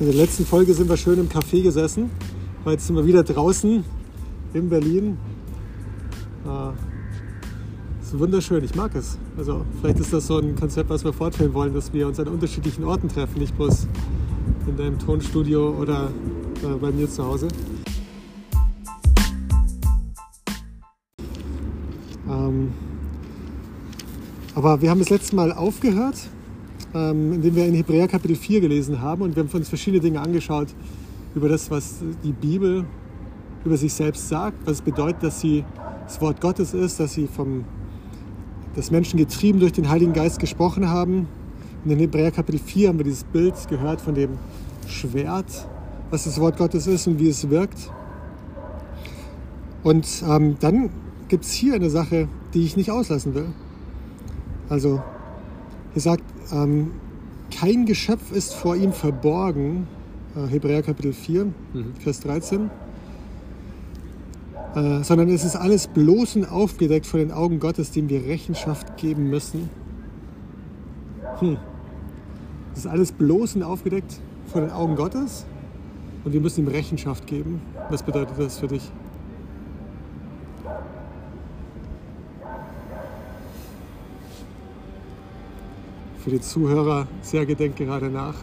In der letzten Folge sind wir schön im Café gesessen. Heute sind wir wieder draußen in Berlin. Ah, ist wunderschön, ich mag es. Also vielleicht ist das so ein Konzept, was wir fortführen wollen, dass wir uns an unterschiedlichen Orten treffen, nicht bloß in deinem Tonstudio oder äh, bei mir zu Hause. Ähm, aber wir haben das letzte Mal aufgehört, ähm, indem wir in Hebräer Kapitel 4 gelesen haben und wir haben uns verschiedene Dinge angeschaut über das, was die Bibel über sich selbst sagt, was es bedeutet, dass sie das Wort Gottes ist, dass sie vom dass Menschen getrieben durch den Heiligen Geist gesprochen haben. Und in Hebräer Kapitel 4 haben wir dieses Bild gehört von dem Schwert, was das Wort Gottes ist und wie es wirkt. Und ähm, dann gibt es hier eine Sache, die ich nicht auslassen will. Also, hier sagt, ähm, kein Geschöpf ist vor ihm verborgen, äh, Hebräer Kapitel 4, mhm. Vers 13. Äh, sondern es ist alles bloß und aufgedeckt vor den Augen Gottes, dem wir Rechenschaft geben müssen. Hm. Es ist alles bloß und aufgedeckt vor den Augen Gottes und wir müssen ihm Rechenschaft geben. Was bedeutet das für dich? Für die Zuhörer, sehr gedenkt gerade nach.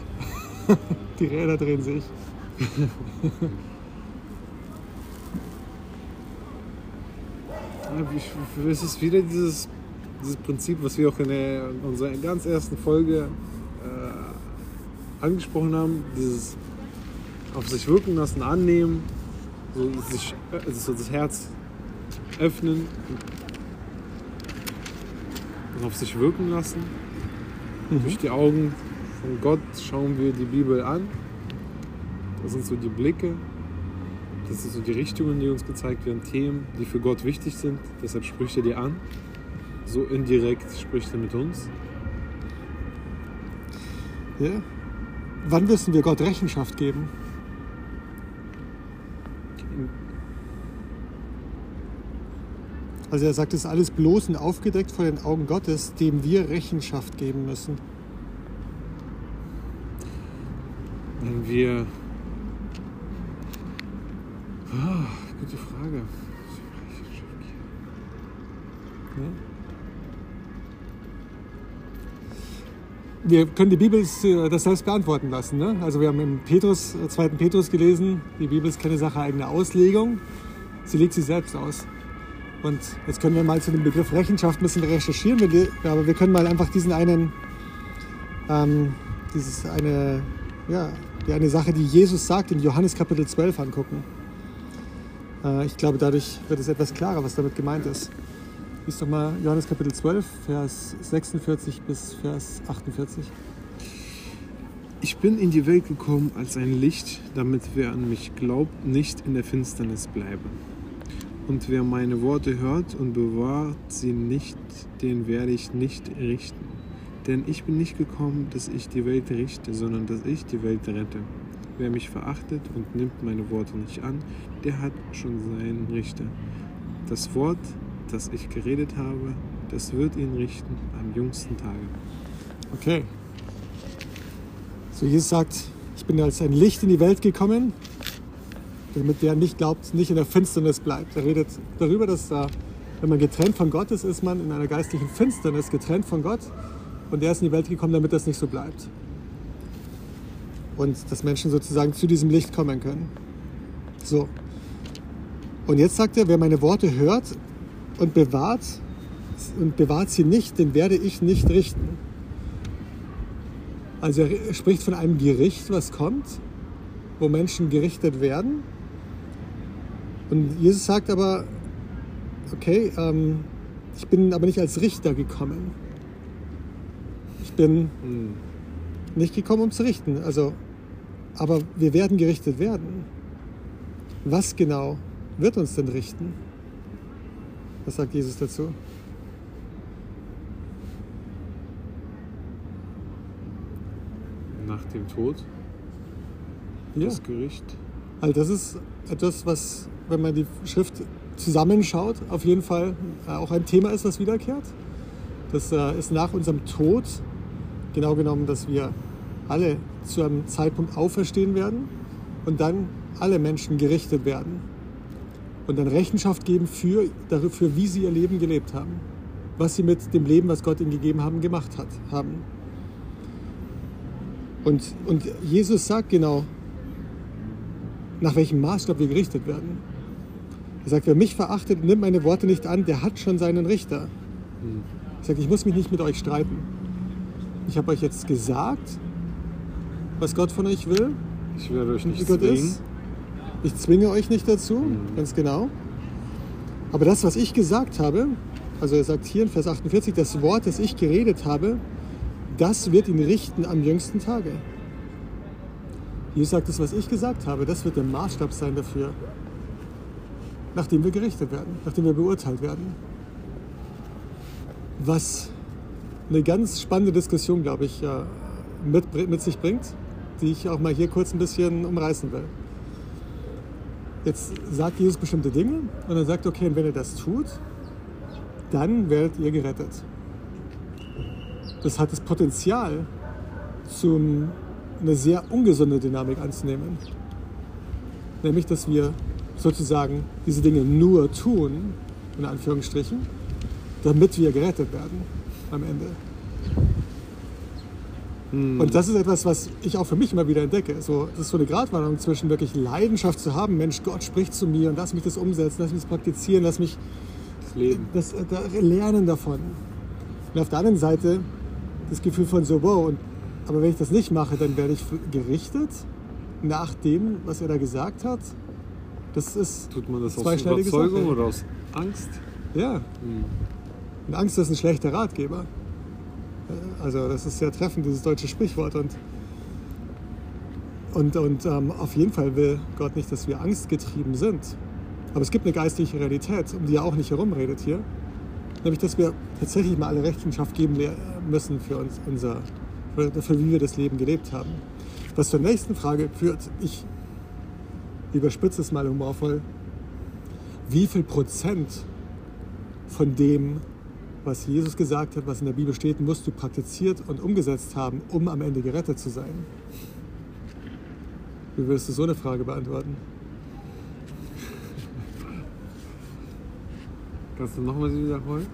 die Räder drehen sich. es ist wieder dieses, dieses Prinzip, was wir auch in, der, in unserer ganz ersten Folge äh, angesprochen haben, dieses auf sich wirken lassen, annehmen, so, sich, also das Herz öffnen und auf sich wirken lassen. Mhm. Durch die Augen von Gott schauen wir die Bibel an. Das sind so die Blicke, das sind so die Richtungen, die uns gezeigt werden, Themen, die für Gott wichtig sind. Deshalb spricht er dir an. So indirekt spricht er mit uns. Ja. Wann müssen wir Gott Rechenschaft geben? Also er sagt, es ist alles bloß und aufgedeckt vor den Augen Gottes, dem wir Rechenschaft geben müssen. Wenn wir Ah, gute Frage. Wir können die Bibel äh, das selbst beantworten lassen. Ne? Also wir haben im Petrus, 2. Äh, Petrus gelesen, die Bibel ist keine Sache eigener Auslegung, sie legt sich selbst aus. Und jetzt können wir mal zu dem Begriff Rechenschaft ein bisschen recherchieren, aber wir können mal einfach diesen einen, ähm, dieses eine, ja, die eine Sache, die Jesus sagt in Johannes Kapitel 12 angucken. Äh, ich glaube, dadurch wird es etwas klarer, was damit gemeint ist. Lies doch mal Johannes Kapitel 12, Vers 46 bis Vers 48. Ich bin in die Welt gekommen als ein Licht, damit wer an mich glaubt, nicht in der Finsternis bleibe. Und wer meine Worte hört und bewahrt sie nicht, den werde ich nicht richten. Denn ich bin nicht gekommen, dass ich die Welt richte, sondern dass ich die Welt rette. Wer mich verachtet und nimmt meine Worte nicht an, der hat schon seinen Richter. Das Wort, das ich geredet habe, das wird ihn richten am jüngsten Tage. Okay. So Jesus sagt, ich bin als ein Licht in die Welt gekommen, damit der nicht glaubt, nicht in der Finsternis bleibt. Er redet darüber, dass da, wenn man getrennt von Gott ist, ist man in einer geistlichen Finsternis getrennt von Gott. Und er ist in die Welt gekommen, damit das nicht so bleibt und dass Menschen sozusagen zu diesem Licht kommen können. So. Und jetzt sagt er, wer meine Worte hört und bewahrt und bewahrt sie nicht, den werde ich nicht richten. Also er spricht von einem Gericht, was kommt, wo Menschen gerichtet werden. Und Jesus sagt aber, okay, ähm, ich bin aber nicht als Richter gekommen. Ich bin hm. nicht gekommen, um zu richten. Also aber wir werden gerichtet werden. Was genau wird uns denn richten? Was sagt Jesus dazu? Nach dem Tod? Ja. Das Gericht? Also das ist etwas, was, wenn man die Schrift zusammenschaut, auf jeden Fall äh, auch ein Thema ist, das wiederkehrt. Das äh, ist nach unserem Tod genau genommen, dass wir alle zu einem Zeitpunkt auferstehen werden und dann alle Menschen gerichtet werden und dann Rechenschaft geben für, dafür, wie sie ihr Leben gelebt haben, was sie mit dem Leben, was Gott ihnen gegeben haben, gemacht hat, haben. Und, und Jesus sagt genau, nach welchem Maßstab wir gerichtet werden. Er sagt, wer mich verachtet, nimmt meine Worte nicht an, der hat schon seinen Richter. Er sagt, ich muss mich nicht mit euch streiten. Ich habe euch jetzt gesagt, was Gott von euch will, Ich werde euch nicht Gott zwingen. ist. Ich zwinge euch nicht dazu, ganz genau. Aber das, was ich gesagt habe, also er sagt hier in Vers 48, das Wort, das ich geredet habe, das wird ihn richten am jüngsten Tage. Jesus sagt, das, was ich gesagt habe, das wird der Maßstab sein dafür, nachdem wir gerichtet werden, nachdem wir beurteilt werden. Was eine ganz spannende Diskussion, glaube ich, ja, mit, mit sich bringt, die ich auch mal hier kurz ein bisschen umreißen will. Jetzt sagt Jesus bestimmte Dinge und er sagt, okay, und wenn ihr das tut, dann werdet ihr gerettet. Das hat das Potenzial, zum, eine sehr ungesunde Dynamik anzunehmen. Nämlich, dass wir sozusagen diese Dinge nur tun, in Anführungsstrichen, damit wir gerettet werden am Ende. Und das ist etwas, was ich auch für mich immer wieder entdecke. So, das ist so eine Gratwanderung zwischen wirklich Leidenschaft zu haben, Mensch, Gott spricht zu mir und lass mich das umsetzen, lass mich das praktizieren, lass mich Das Leben. das äh, da, lernen davon. Und auf der anderen Seite das Gefühl von so, wow, und, aber wenn ich das nicht mache, dann werde ich gerichtet nach dem, was er da gesagt hat. Das ist, Tut man das aus Überzeugung Sache. oder aus Angst? ja. Und Angst ist ein schlechter Ratgeber. Äh, Also das ist sehr treffend, dieses deutsche Sprichwort. Und, und, und ähm, auf jeden Fall will Gott nicht, dass wir angstgetrieben sind. Aber es gibt eine geistliche Realität, um die er auch nicht herumredet hier. Nämlich, dass wir tatsächlich mal alle Rechenschaft geben müssen für uns, unser, für, dafür, wie wir das Leben gelebt haben. Was zur nächsten Frage führt, ich überspitze es mal humorvoll. Wie viel Prozent von dem, was Jesus gesagt hat, was in der Bibel steht, musst du praktiziert und umgesetzt haben, um am Ende gerettet zu sein? Wie würdest du so eine Frage beantworten? Kannst du nochmal wiederholen?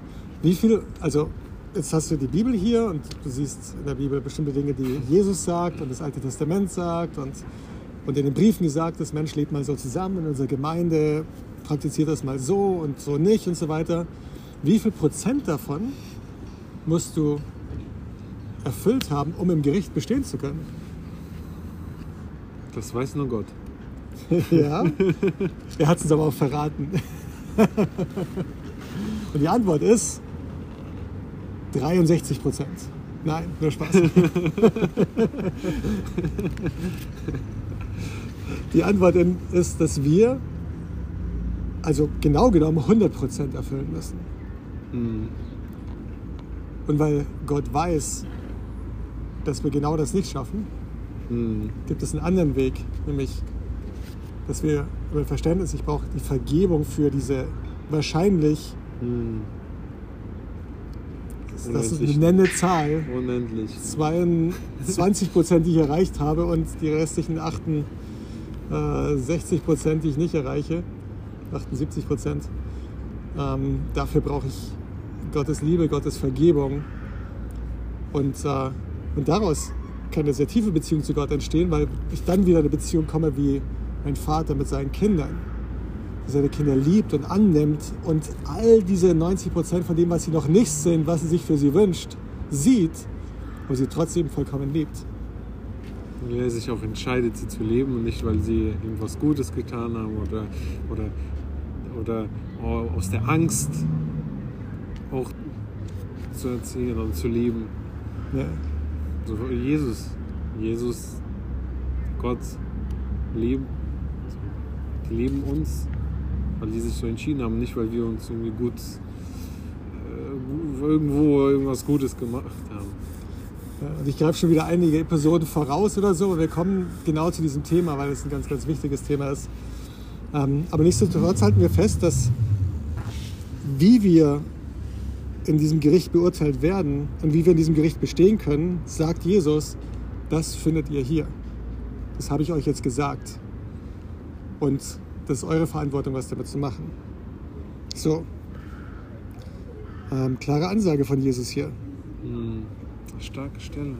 Wie viel, also jetzt hast du die Bibel hier und du siehst in der Bibel bestimmte Dinge, die Jesus sagt und das Alte Testament sagt und, und in den Briefen gesagt ist, Mensch, lebt mal so zusammen in unserer Gemeinde, praktiziert das mal so und so nicht und so weiter. Wie viel Prozent davon musst du erfüllt haben, um im Gericht bestehen zu können? Das weiß nur Gott. Ja, er hat es uns aber auch verraten. Und die Antwort ist 63 Prozent. Nein, nur Spaß. Die Antwort ist, dass wir also genau genommen 100 Prozent erfüllen müssen. Und weil Gott weiß, dass wir genau das nicht schaffen, gibt es einen anderen Weg, nämlich, dass wir über Verständnis, ich brauche die Vergebung für diese wahrscheinlich, das ist eine nennende Zahl, Unendlich. 22 Prozent, die ich erreicht habe und die restlichen 68 Prozent, die ich nicht erreiche, 78 Prozent. Ähm, dafür brauche ich Gottes Liebe, Gottes Vergebung. Und, äh, und daraus kann eine sehr tiefe Beziehung zu Gott entstehen, weil ich dann wieder eine Beziehung komme wie ein Vater mit seinen Kindern. Der seine Kinder liebt und annimmt und all diese 90 Prozent von dem, was sie noch nicht sind, was er sich für sie wünscht, sieht, aber sie trotzdem vollkommen liebt. Weil er sich auch entscheidet, sie zu leben und nicht, weil sie irgendwas Gutes getan haben oder, oder, oder aus der Angst auch zu erziehen und zu lieben. Ja. So Jesus, Jesus, Gott lieben, die lieben uns, weil die sich so entschieden haben, nicht weil wir uns irgendwie gut äh, irgendwo irgendwas Gutes gemacht haben. Und ich greife schon wieder einige Episoden voraus oder so. und Wir kommen genau zu diesem Thema, weil es ein ganz, ganz wichtiges Thema ist. Ähm, aber nichtsdestotrotz halten wir fest, dass wie wir in diesem Gericht beurteilt werden und wie wir in diesem Gericht bestehen können, sagt Jesus, das findet ihr hier. Das habe ich euch jetzt gesagt. Und das ist eure Verantwortung, was damit zu machen. So. Ähm, klare Ansage von Jesus hier. Hm. Starke Stelle.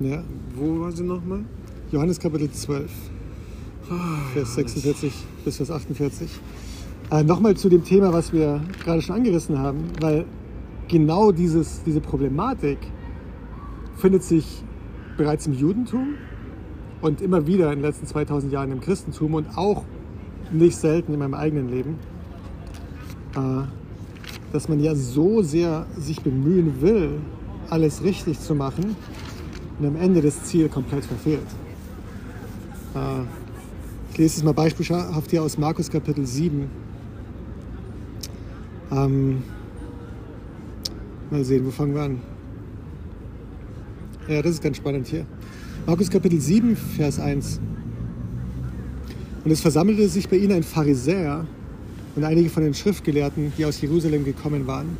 Ja. Wo war sie nochmal? Johannes Kapitel 12, Vers 46 bis Vers 48. Äh, Nochmal zu dem Thema, was wir gerade schon angerissen haben, weil genau dieses, diese Problematik findet sich bereits im Judentum und immer wieder in den letzten 2000 Jahren im Christentum und auch nicht selten in meinem eigenen Leben, äh, dass man ja so sehr sich bemühen will, alles richtig zu machen und am Ende das Ziel komplett verfehlt. Äh, ich lese es mal beispielhaft hier aus Markus Kapitel 7. Ähm, mal sehen, wo fangen wir an? Ja, das ist ganz spannend hier. Markus Kapitel 7, Vers 1. Und es versammelte sich bei ihnen ein Pharisäer und einige von den Schriftgelehrten, die aus Jerusalem gekommen waren.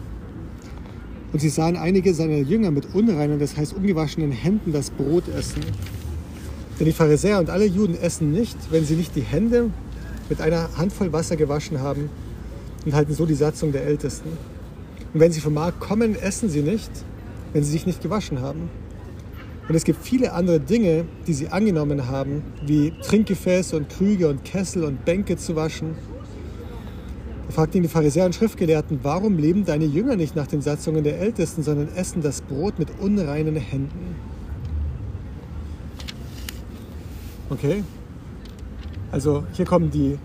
Und sie sahen einige seiner Jünger mit unreinen, das heißt ungewaschenen Händen das Brot essen. Denn die Pharisäer und alle Juden essen nicht, wenn sie nicht die Hände mit einer Handvoll Wasser gewaschen haben und halten so die Satzung der Ältesten. Und wenn sie vom Markt kommen, essen sie nicht, wenn sie sich nicht gewaschen haben. Und es gibt viele andere Dinge, die sie angenommen haben, wie Trinkgefäße und Krüge und Kessel und Bänke zu waschen. Da fragten ihn die Pharisäer und Schriftgelehrten, warum leben deine Jünger nicht nach den Satzungen der Ältesten, sondern essen das Brot mit unreinen Händen? Okay? Also hier kommen die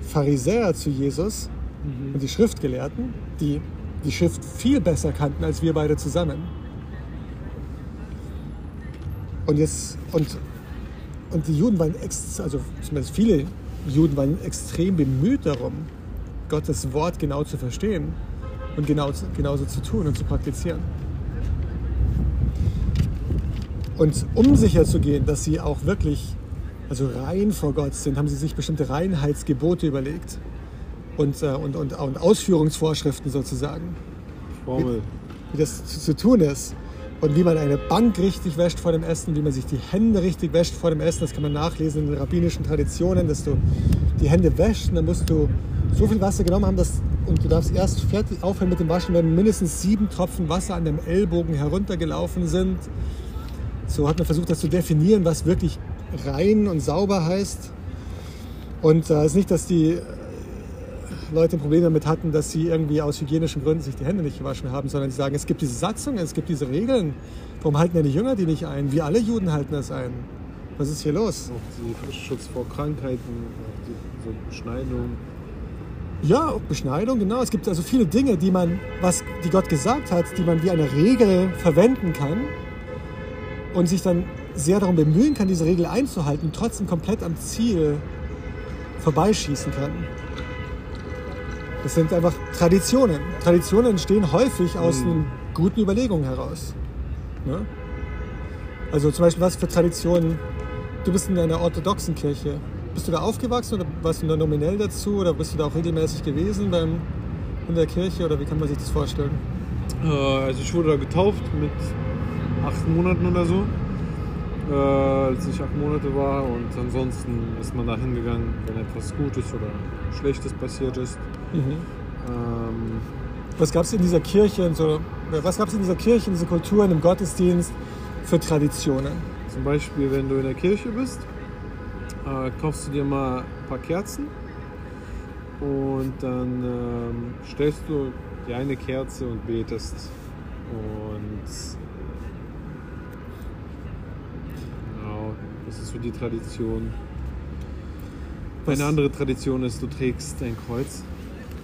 Pharisäer zu Jesus und die Schriftgelehrten, die die Schrift viel besser kannten als wir beide zusammen. Und jetzt, und, und die Juden waren, ex, also zumindest viele Juden waren extrem bemüht darum, Gottes Wort genau zu verstehen und genau, genauso zu tun und zu praktizieren. Und um sicher zu gehen, dass sie auch wirklich also rein vor Gott sind, haben sie sich bestimmte Reinheitsgebote überlegt und, äh, und, und, und Ausführungsvorschriften sozusagen, Formel. wie das zu, zu tun ist. Und wie man eine Bank richtig wäscht vor dem Essen, wie man sich die Hände richtig wäscht vor dem Essen, das kann man nachlesen in den rabbinischen Traditionen, dass du die Hände wäschst und dann musst du so viel Wasser genommen haben, dass, und du darfst erst fertig aufhören mit dem Waschen, wenn mindestens sieben Tropfen Wasser an dem Ellbogen heruntergelaufen sind. So hat man versucht, das zu definieren, was wirklich rein und sauber heißt. Und es äh, ist nicht, dass die äh, Leute ein Problem damit hatten, dass sie irgendwie aus hygienischen Gründen sich die Hände nicht gewaschen haben, sondern sie sagen, es gibt diese Satzungen, es gibt diese Regeln. Warum halten denn die Jünger die nicht ein? Wir alle Juden halten das ein. Was ist hier los? Auch die Schutz vor Krankheiten, die so Beschneidung. Ja, Beschneidung, genau. Es gibt also viele Dinge, die man, was die Gott gesagt hat, die man wie eine Regel verwenden kann und sich dann sehr darum bemühen kann, diese Regel einzuhalten, trotzdem komplett am Ziel vorbeischießen kann. Das sind einfach Traditionen. Traditionen entstehen häufig aus Mhm. guten Überlegungen heraus. Ne? Also zum Beispiel, was für Traditionen? Du bist in einer orthodoxen Kirche. Bist du da aufgewachsen oder warst du da nominell dazu oder bist du da auch regelmäßig gewesen beim, in der Kirche oder wie kann man sich das vorstellen? Äh, also ich wurde da getauft mit acht Monaten oder so, äh, als ich acht Monate war. Und ansonsten ist man da hingegangen, wenn etwas Gutes oder Schlechtes passiert ist. Ähm, Was gab es in dieser Kirche, in so, was gab es in dieser Kirche, in dieser Kultur, in dem Gottesdienst für Traditionen? zum Beispiel, wenn du in der Kirche bist, äh, kaufst du dir mal ein paar Kerzen und dann ähm, stellst du die eine Kerze und betest. Und genau, das ist so die Tradition. Was- Eine andere Tradition ist, du trägst ein Kreuz.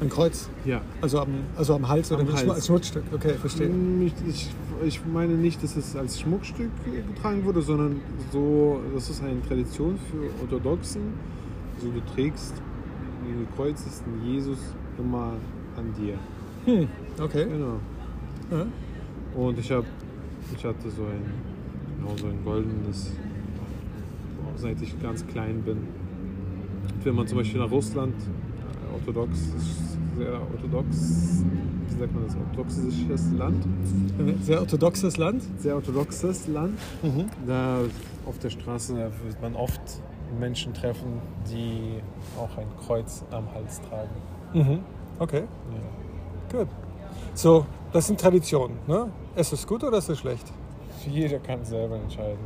Ein Kreuz? Ja. Also am, also am Hals oder Am ein Schmu- Hals. als Schmutzstück? Okay, verstehe. Ich, ich, ich meine nicht, dass es als Schmuckstück getragen wurde, sondern so, das ist eine Tradition für Orthodoxen. Also du trägst den gekreuzigten Jesus immer an dir. Hm, okay. Genau. Ja. Und ich habe, ich hatte so ein, genau so ein goldenes, seit ich ganz klein bin. Und wenn man zum Beispiel nach Russland, orthodox, ist sehr orthodox wie sagt man das, orthodoxes Land. Sehr orthodoxes Land. Sehr orthodoxes Land. Mhm. Da auf der Straße wird man oft Menschen treffen, die auch ein Kreuz am Hals tragen. Mhm. Okay, Ja. gut. So, das sind Traditionen. Ne? Ist es gut oder ist es schlecht? Jeder kann selber entscheiden.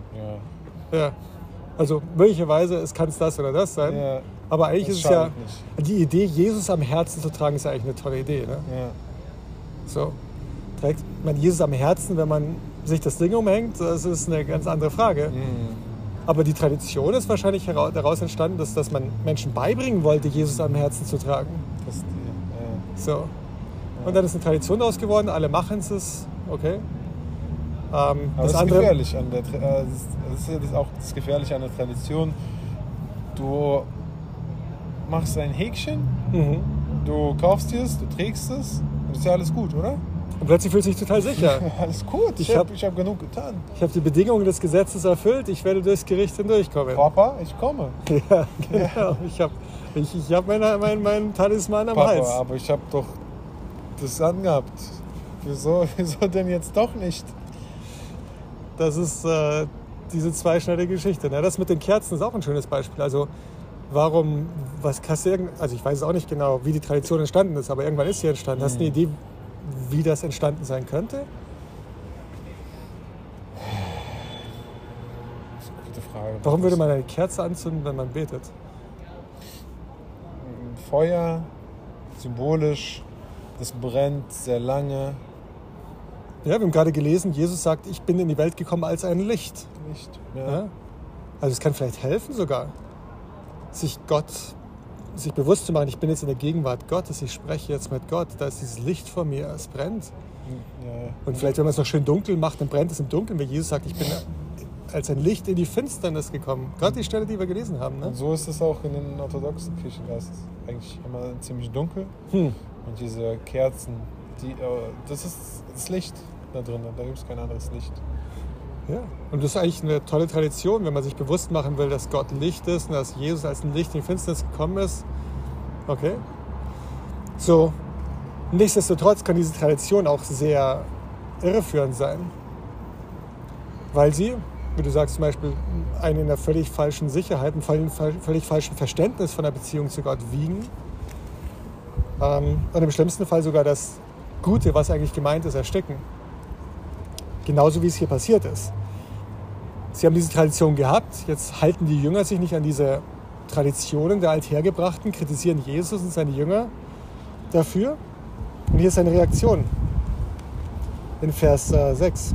Ja. Ja. Also möglicherweise es kann es das oder das sein. Ja, Aber eigentlich das ist es ja, nicht. die Idee, Jesus am Herzen zu tragen, ist ja eigentlich eine tolle Idee. Ne? Ja. So, trägt man Jesus am Herzen, wenn man sich das Ding umhängt, das ist eine ganz andere Frage. Mhm. Aber die Tradition ist wahrscheinlich daraus entstanden, dass, dass man Menschen beibringen wollte, Jesus am Herzen zu tragen. Das, ja. So. Und dann ist eine Tradition daraus geworden, alle machen es, okay. Ähm, das das ist gefährlich an der äh, das ist- das auch das Gefährliche an der Tradition. Du machst ein Häkchen, mhm. du kaufst dir es, du trägst es und ist ja alles gut, oder? Und plötzlich fühlt sich total sicher. Alles gut, ich, Ich habe hab- genug getan. Ich habe die Bedingungen des Gesetzes erfüllt, ich werde durchs Gericht hindurchkommen. Papa, ich komme. Ja, genau. Ich habe ich, ich hab meinen mein, mein Talisman am Papa, Hals. aber ich habe doch das angehabt. Wieso, wieso denn jetzt doch nicht? Das ist äh, diese zweischneidige Geschichte. Ne? Das mit den Kerzen ist auch ein schönes Beispiel. Also warum, was hast du also ich weiß es auch nicht genau, wie die Tradition entstanden ist, aber irgendwann ist sie entstanden. Hast du eine Idee, wie das entstanden sein könnte? Das ist eine gute Frage. Warum würde man eine Kerze anzünden, wenn man betet? Feuer, symbolisch, das brennt sehr lange. Ja, wir haben gerade gelesen, Jesus sagt, ich bin in die Welt gekommen als ein Licht. Nicht. Ja? Ja. Also es kann vielleicht helfen sogar, sich Gott, sich bewusst zu machen, ich bin jetzt in der Gegenwart Gottes, ich spreche jetzt mit Gott, da ist dieses Licht vor mir, es brennt. Ja. Und vielleicht, wenn man es noch schön dunkel macht, dann brennt es im Dunkeln, weil Jesus sagt, ich bin als ein Licht in die Finsternis gekommen. Gerade die Stelle, die wir gelesen haben. Ne? Und so ist es auch in den orthodoxen Kirchen. Da ist es eigentlich immer ziemlich dunkel. Hm. Und diese Kerzen, die, äh, das ist das Licht da drin. Da gibt es kein anderes Licht. Ja. Und das ist eigentlich eine tolle Tradition, wenn man sich bewusst machen will, dass Gott Licht ist und dass Jesus als ein Licht in die Finsternis gekommen ist. Okay. So. Nichtsdestotrotz kann diese Tradition auch sehr irreführend sein. Weil sie, wie du sagst, zum Beispiel einen in einer völlig falschen Sicherheit, einem völlig, falschen Verständnis von der Beziehung zu Gott wiegen. Ähm, und im schlimmsten Fall sogar das Gute, was eigentlich gemeint ist, ersticken. Genauso wie es hier passiert ist. Sie haben diese Tradition gehabt, jetzt halten die Jünger sich nicht an diese Traditionen der Althergebrachten, kritisieren Jesus und seine Jünger dafür. Und hier ist seine Reaktion in Vers äh, 6.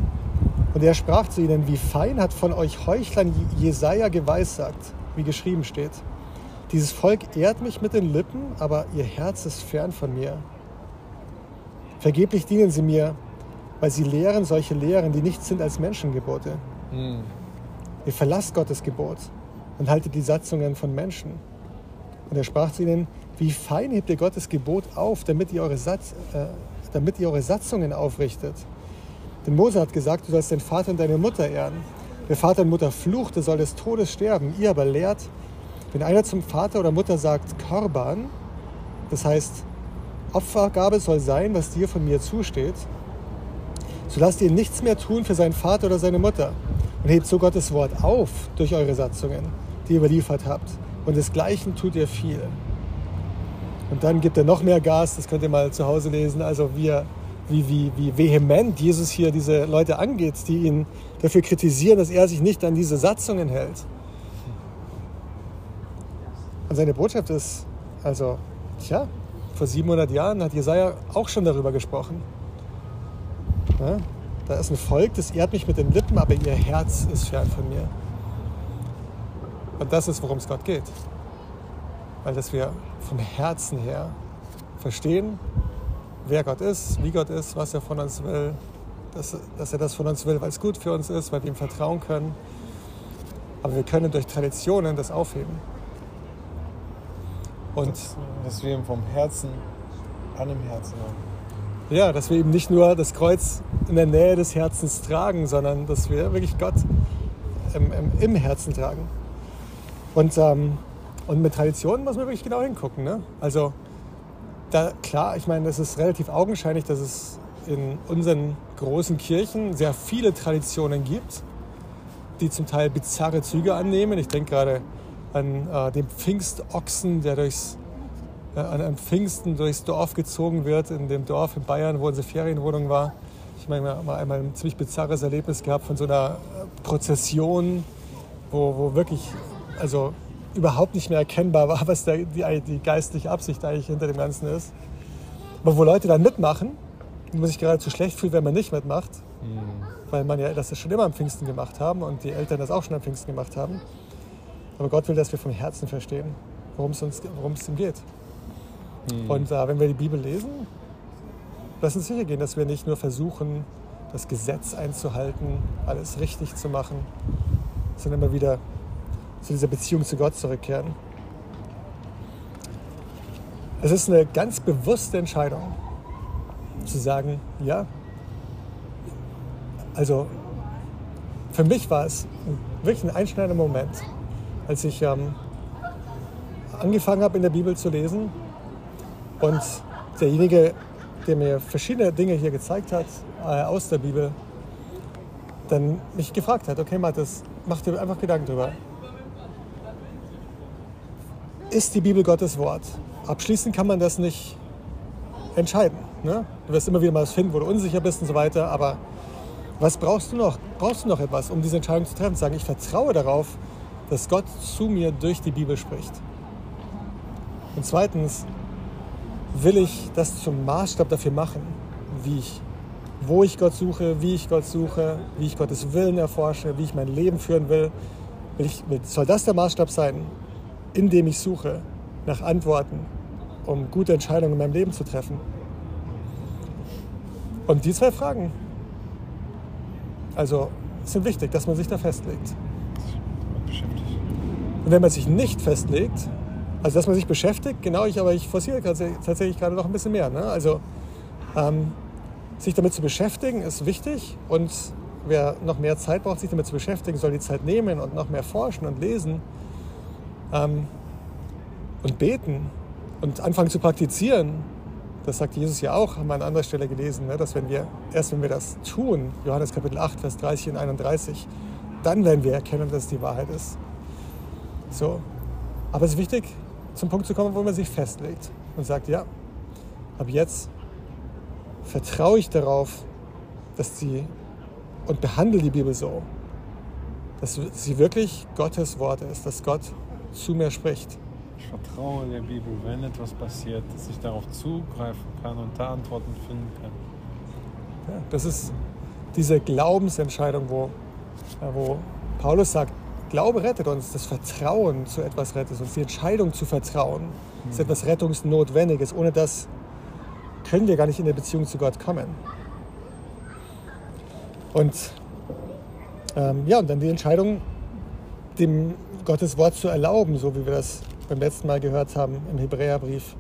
Und er sprach zu ihnen, wie fein hat von euch Heuchlern Jesaja geweissagt, wie geschrieben steht. Dieses Volk ehrt mich mit den Lippen, aber ihr Herz ist fern von mir. Vergeblich dienen sie mir, weil sie lehren solche Lehren, die nichts sind als Menschengebote. Hm. Ihr verlasst Gottes Gebot und haltet die Satzungen von Menschen. Und er sprach zu ihnen, wie fein hebt ihr Gottes Gebot auf, damit ihr eure, Satz, äh, damit ihr eure Satzungen aufrichtet. Denn Mose hat gesagt, du sollst deinen Vater und deine Mutter ehren. Wer Vater und Mutter flucht, der soll des Todes sterben. Ihr aber lehrt, wenn einer zum Vater oder Mutter sagt, Korban, das heißt, Opfergabe soll sein, was dir von mir zusteht, so lasst ihr nichts mehr tun für seinen Vater oder seine Mutter und hebt so Gottes Wort auf durch eure Satzungen, die ihr überliefert habt. Und desgleichen tut ihr viel. Und dann gibt er noch mehr Gas, das könnt ihr mal zu Hause lesen, also wie, er- wie, wie, wie vehement Jesus hier diese Leute angeht, die ihn dafür kritisieren, dass er sich nicht an diese Satzungen hält. Und seine Botschaft ist, also, tja, vor 700 Jahren hat Jesaja auch schon darüber gesprochen. Ja, da ist ein Volk, das ehrt mich mit den Lippen, aber ihr Herz ist fern von mir. Und das ist, worum es Gott geht. Weil dass wir vom Herzen her verstehen, wer Gott ist, wie Gott ist, was er von uns will, dass, dass er das von uns will, weil es gut für uns ist, weil wir ihm vertrauen können. Aber wir können durch Traditionen das aufheben. Und Dass, dass wir ihn vom Herzen an dem Herzen haben. Ja, dass wir eben nicht nur das Kreuz in der Nähe des Herzens tragen, sondern dass wir wirklich Gott im, im, im Herzen tragen. Und, ähm, und mit Traditionen muss man wirklich genau hingucken. Ne? Also da, klar, ich meine, es ist relativ augenscheinlich, dass es in unseren großen Kirchen sehr viele Traditionen gibt, die zum Teil bizarre Züge annehmen. Ich denke gerade an äh, den Pfingstochsen, der durchs, äh, an Pfingsten durchs Dorf gezogen wird, in dem Dorf in Bayern, wo unsere Ferienwohnung war. Ich meine, haben einmal ein ziemlich bizarres Erlebnis gehabt von so einer äh, Prozession, wo, wo wirklich, also überhaupt nicht mehr erkennbar war, was der, die, die geistliche Absicht eigentlich hinter dem Ganzen ist. Aber wo Leute dann mitmachen und man sich geradezu schlecht fühlt, wenn man nicht mitmacht, mhm. weil man ja das schon immer am Pfingsten gemacht haben und die Eltern das auch schon am Pfingsten gemacht haben. Aber Gott will, dass wir vom Herzen verstehen, worum es uns worum es ihm geht. Mhm. Und äh, wenn wir die Bibel lesen, lass uns sicher gehen, dass wir nicht nur versuchen, das Gesetz einzuhalten, alles richtig zu machen, sondern immer wieder zu dieser Beziehung zu Gott zurückkehren. Es ist eine ganz bewusste Entscheidung, zu sagen, ja, also für mich war es wirklich ein einschneidender Moment, als ich ähm, angefangen habe, in der Bibel zu lesen und derjenige, der mir verschiedene Dinge hier gezeigt hat äh, aus der Bibel, dann mich gefragt hat, okay Mathis, mach dir einfach Gedanken drüber. Ist die Bibel Gottes Wort? Abschließend kann man das nicht entscheiden. Ne? Du wirst immer wieder mal was finden, wo du unsicher bist und so weiter. Aber was brauchst du noch? Brauchst du noch etwas, um diese Entscheidung zu treffen? Sagen, ich vertraue darauf, dass Gott zu mir durch die Bibel spricht. Und zweitens will ich das zum Maßstab dafür machen, wie ich, wo ich Gott suche, wie ich Gott suche, wie ich Gottes Willen erforsche, wie ich mein Leben führen will. will ich, soll das der Maßstab sein, in dem ich suche nach Antworten, um gute Entscheidungen in meinem Leben zu treffen? Und die zwei Fragen, also sind wichtig, dass man sich da festlegt. Und wenn man sich nicht festlegt, also dass man sich beschäftigt, genau, ich, aber ich forciere tatsächlich gerade noch ein bisschen mehr. Ne? Also ähm, sich damit zu beschäftigen ist wichtig und wer noch mehr Zeit braucht, sich damit zu beschäftigen, soll die Zeit nehmen und noch mehr forschen und lesen ähm, und beten und anfangen zu praktizieren das sagt Jesus ja auch, haben wir an anderer Stelle gelesen, ne, dass wenn wir, erst wenn wir das tun, Johannes Kapitel 8, Vers 30 und 31, dann werden wir erkennen, dass es die Wahrheit ist. So. Aber es ist wichtig, zum Punkt zu kommen, wo man sich festlegt und sagt, ja, ab jetzt vertraue ich darauf, dass sie und behandle die Bibel so, dass sie wirklich Gottes Wort ist, dass Gott zu mir spricht. Ich vertraue der Bibel, wenn etwas passiert, dass ich darauf zugreifen kann und da Antworten finden kann. Ja, das ist diese Glaubensentscheidung, wo, wo Paulus sagt, Glaube rettet uns, das Vertrauen zu etwas rettet uns, die Entscheidung zu vertrauen, mhm. ist etwas Rettungsnotwendiges. Ohne das können wir gar nicht in der Beziehung zu Gott kommen. Und ähm, ja, und dann die Entscheidung, dem Gottes Wort zu erlauben, so wie wir das beim letzten Mal gehört haben im Hebräerbrief,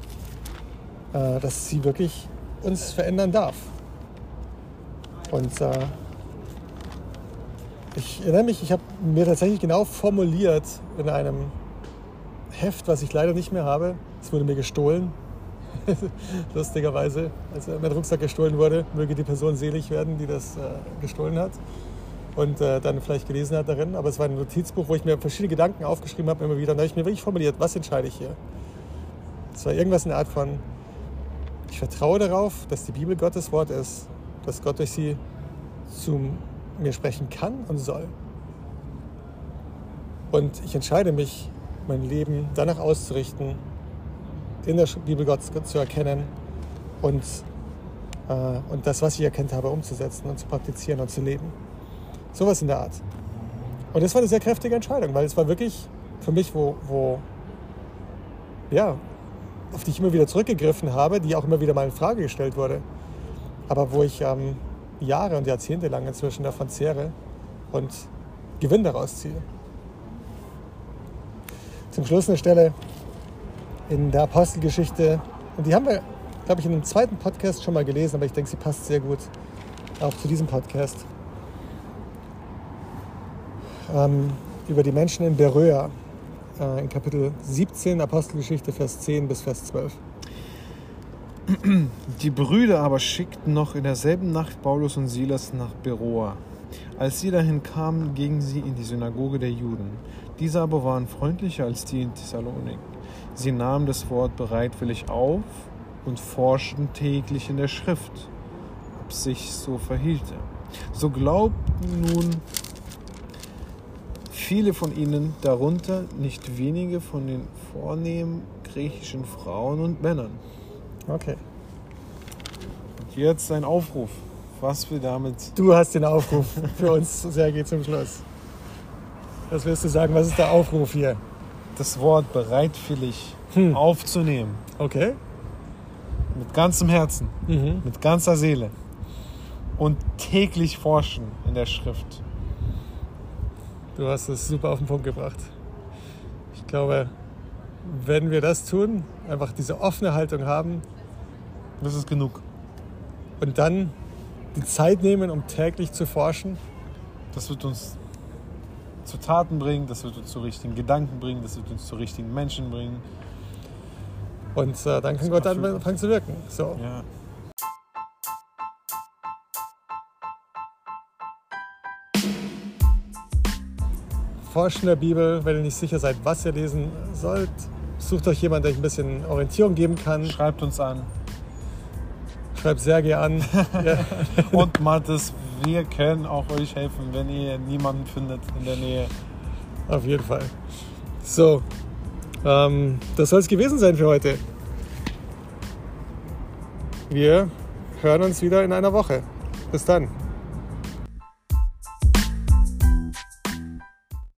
äh, dass sie wirklich uns verändern darf. Und äh, ich erinnere mich, ich habe mir tatsächlich genau formuliert in einem Heft, was ich leider nicht mehr habe. Es wurde mir gestohlen. Lustigerweise, als mein Rucksack gestohlen wurde, möge die Person selig werden, die das äh, gestohlen hat und äh, dann vielleicht gelesen hat darin. Aber es war ein Notizbuch, wo ich mir verschiedene Gedanken aufgeschrieben habe, immer wieder. Und da habe ich mir wirklich formuliert, was entscheide ich hier? Es war irgendwas in der Art von, ich vertraue darauf, dass die Bibel Gottes Wort ist, dass Gott durch sie mir sprechen kann und soll. Und ich entscheide mich, mein Leben danach auszurichten, in der Bibel Gott zu erkennen und, äh, und das, was ich erkennt habe, umzusetzen und zu praktizieren und zu leben. Sowas in der Art. Und das war eine sehr kräftige Entscheidung, weil es war wirklich für mich, wo, wo ja, auf die ich immer wieder zurückgegriffen habe, die auch immer wieder mal in Frage gestellt wurde. Aber wo ich ähm, Jahre und Jahrzehnte lang inzwischen davon zehre und Gewinn daraus ziehe. Zum Schluss eine Stelle in der Apostelgeschichte, und die haben wir, glaube ich, in einem zweiten Podcast schon mal gelesen, aber ich denke, sie passt sehr gut auch zu diesem Podcast ähm, über die Menschen in Beröa äh, in Kapitel 17 Apostelgeschichte, Vers 10 bis Vers 12. Die Brüder aber schickten noch in derselben Nacht Paulus und Silas nach Beroa. Als sie dahin kamen, gingen sie in die Synagoge der Juden. Diese aber waren freundlicher als die in Thessalonik. Sie nahmen das Wort bereitwillig auf und forschten täglich in der Schrift, ob sich so verhielte. So glaubten nun viele von ihnen, darunter nicht wenige von den vornehmen griechischen Frauen und Männern. Okay. Und jetzt ein Aufruf, was wir damit Du hast den Aufruf für uns, Sergej, zum Schluss. Was wirst du sagen? Was ist der Aufruf hier? das Wort bereitwillig Hm. aufzunehmen. Okay. Mit ganzem Herzen, Mhm. mit ganzer Seele. Und täglich forschen in der Schrift. Du hast es super auf den Punkt gebracht. Ich glaube, wenn wir das tun, einfach diese offene Haltung haben Das ist genug. und dann die Zeit nehmen, um täglich zu forschen, Das wird uns zu Taten bringen, das wird uns zu richtigen Gedanken bringen, das wird uns zu richtigen Menschen bringen. und äh, dann kann Gott anfangen zu wirken. So. Ja. Forscht in der Bibel, wenn ihr nicht sicher seid, was ihr lesen sollt. Sucht euch jemanden, der euch ein bisschen Orientierung geben kann. Schreibt uns an. Schreibt Sergej an. Und Mathis, wir können auch euch helfen, wenn ihr niemanden findet in der Nähe. Auf jeden Fall. So, ähm, das soll es gewesen sein für heute. Wir hören uns wieder in einer Woche. Bis dann.